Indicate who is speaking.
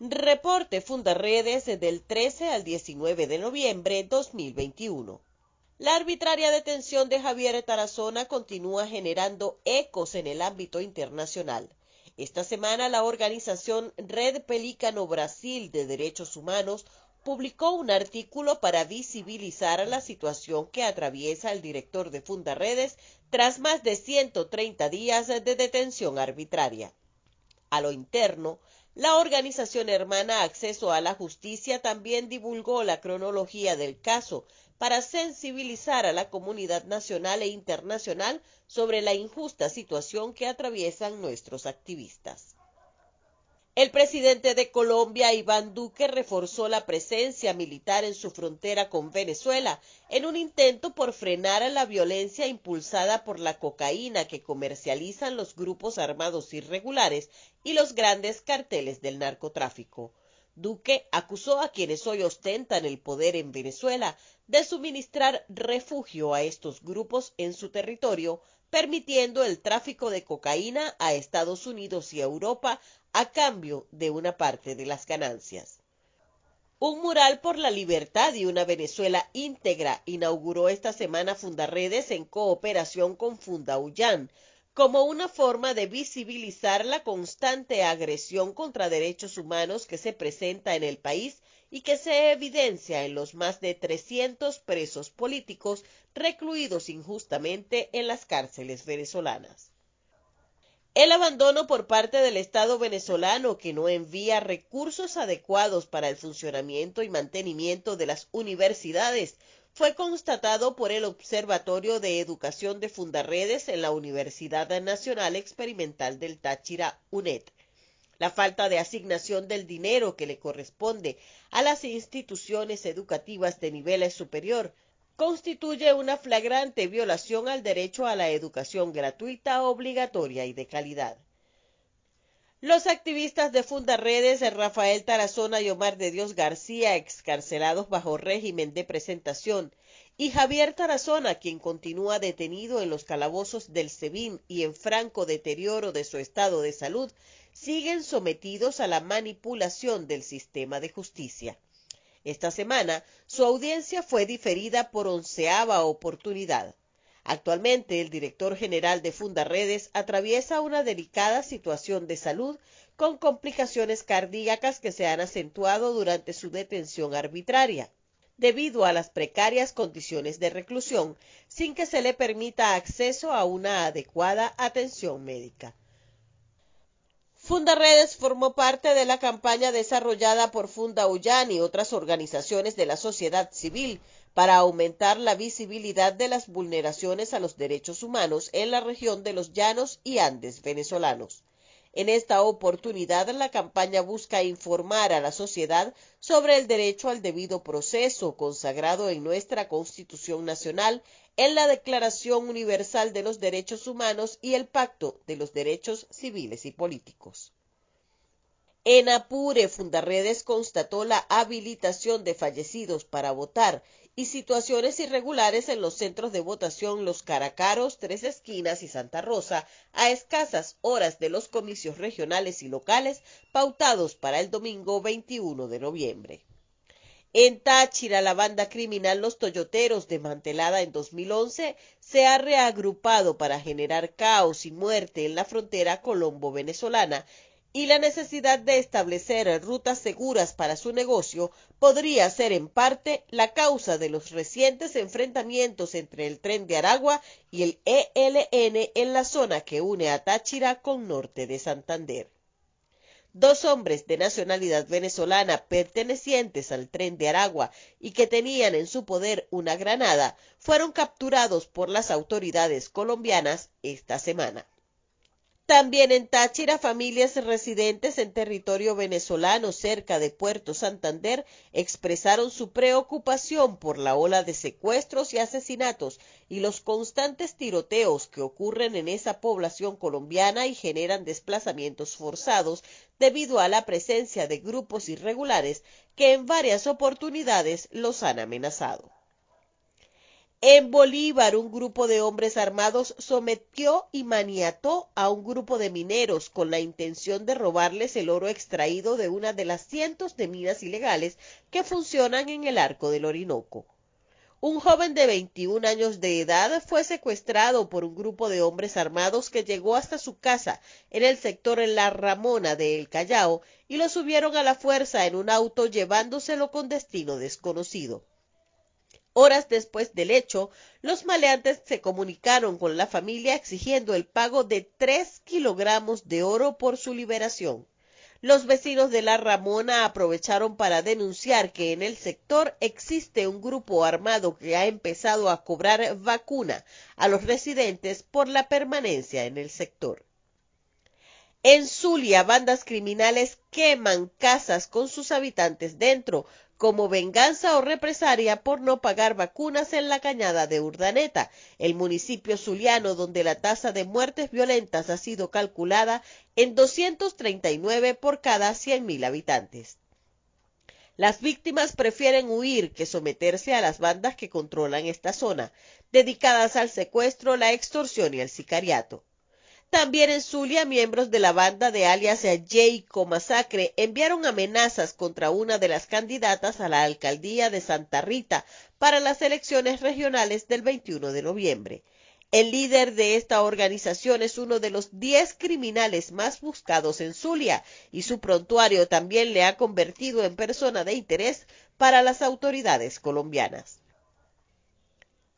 Speaker 1: Reporte Fundarredes del 13 al 19 de noviembre 2021. La arbitraria detención de Javier Tarazona continúa generando ecos en el ámbito internacional. Esta semana la organización Red Pelícano Brasil de Derechos Humanos publicó un artículo para visibilizar la situación que atraviesa el director de Fundarredes tras más de 130 días de detención arbitraria. A lo interno, la organización hermana Acceso a la Justicia también divulgó la cronología del caso para sensibilizar a la comunidad nacional e internacional sobre la injusta situación que atraviesan nuestros activistas. El presidente de Colombia, Iván Duque, reforzó la presencia militar en su frontera con Venezuela en un intento por frenar a la violencia impulsada por la cocaína que comercializan los grupos armados irregulares y los grandes carteles del narcotráfico. Duque acusó a quienes hoy ostentan el poder en Venezuela de suministrar refugio a estos grupos en su territorio, permitiendo el tráfico de cocaína a Estados Unidos y Europa a cambio de una parte de las ganancias. Un mural por la libertad y una Venezuela íntegra inauguró esta semana Fundarredes en cooperación con Fundaullán, como una forma de visibilizar la constante agresión contra derechos humanos que se presenta en el país y que se evidencia en los más de 300 presos políticos recluidos injustamente en las cárceles venezolanas. El abandono por parte del Estado venezolano que no envía recursos adecuados para el funcionamiento y mantenimiento de las universidades fue constatado por el Observatorio de Educación de Fundarredes en la Universidad Nacional Experimental del Táchira, UNED. La falta de asignación del dinero que le corresponde a las instituciones educativas de nivel superior constituye una flagrante violación al derecho a la educación gratuita, obligatoria y de calidad. Los activistas de Fundarredes, Rafael Tarazona y Omar de Dios García, excarcelados bajo régimen de presentación, y Javier Tarazona, quien continúa detenido en los calabozos del SEBIN y en franco deterioro de su estado de salud, siguen sometidos a la manipulación del sistema de justicia. Esta semana, su audiencia fue diferida por onceava oportunidad. Actualmente, el director general de Fundarredes atraviesa una delicada situación de salud con complicaciones cardíacas que se han acentuado durante su detención arbitraria, debido a las precarias condiciones de reclusión, sin que se le permita acceso a una adecuada atención médica. Fundaredes formó parte de la campaña desarrollada por Funda Ullán y otras organizaciones de la sociedad civil para aumentar la visibilidad de las vulneraciones a los derechos humanos en la región de los Llanos y Andes venezolanos. En esta oportunidad, la campaña busca informar a la sociedad sobre el derecho al debido proceso consagrado en nuestra Constitución Nacional, en la Declaración Universal de los Derechos Humanos y el Pacto de los Derechos Civiles y Políticos. En Apure, Fundarredes constató la habilitación de fallecidos para votar y situaciones irregulares en los centros de votación Los Caracaros, Tres Esquinas y Santa Rosa a escasas horas de los comicios regionales y locales pautados para el domingo 21 de noviembre. En Táchira, la banda criminal Los Toyoteros, desmantelada en 2011, se ha reagrupado para generar caos y muerte en la frontera colombo-venezolana y la necesidad de establecer rutas seguras para su negocio podría ser en parte la causa de los recientes enfrentamientos entre el tren de Aragua y el ELN en la zona que une a Táchira con norte de Santander. Dos hombres de nacionalidad venezolana pertenecientes al tren de Aragua y que tenían en su poder una granada fueron capturados por las autoridades colombianas esta semana. También en Táchira, familias residentes en territorio venezolano cerca de Puerto Santander expresaron su preocupación por la ola de secuestros y asesinatos y los constantes tiroteos que ocurren en esa población colombiana y generan desplazamientos forzados debido a la presencia de grupos irregulares que en varias oportunidades los han amenazado. En Bolívar, un grupo de hombres armados sometió y maniató a un grupo de mineros con la intención de robarles el oro extraído de una de las cientos de minas ilegales que funcionan en el arco del Orinoco. Un joven de 21 años de edad fue secuestrado por un grupo de hombres armados que llegó hasta su casa en el sector La Ramona de El Callao y lo subieron a la fuerza en un auto llevándoselo con destino desconocido. Horas después del hecho, los maleantes se comunicaron con la familia exigiendo el pago de tres kilogramos de oro por su liberación. Los vecinos de La Ramona aprovecharon para denunciar que en el sector existe un grupo armado que ha empezado a cobrar vacuna a los residentes por la permanencia en el sector. En Zulia, bandas criminales queman casas con sus habitantes dentro, como venganza o represalia por no pagar vacunas en la cañada de Urdaneta, el municipio zuliano donde la tasa de muertes violentas ha sido calculada en 239 por cada 100.000 habitantes. Las víctimas prefieren huir que someterse a las bandas que controlan esta zona, dedicadas al secuestro, la extorsión y el sicariato. También en Zulia, miembros de la banda de alias Jayco Masacre enviaron amenazas contra una de las candidatas a la alcaldía de Santa Rita para las elecciones regionales del 21 de noviembre. El líder de esta organización es uno de los 10 criminales más buscados en Zulia y su prontuario también le ha convertido en persona de interés para las autoridades colombianas.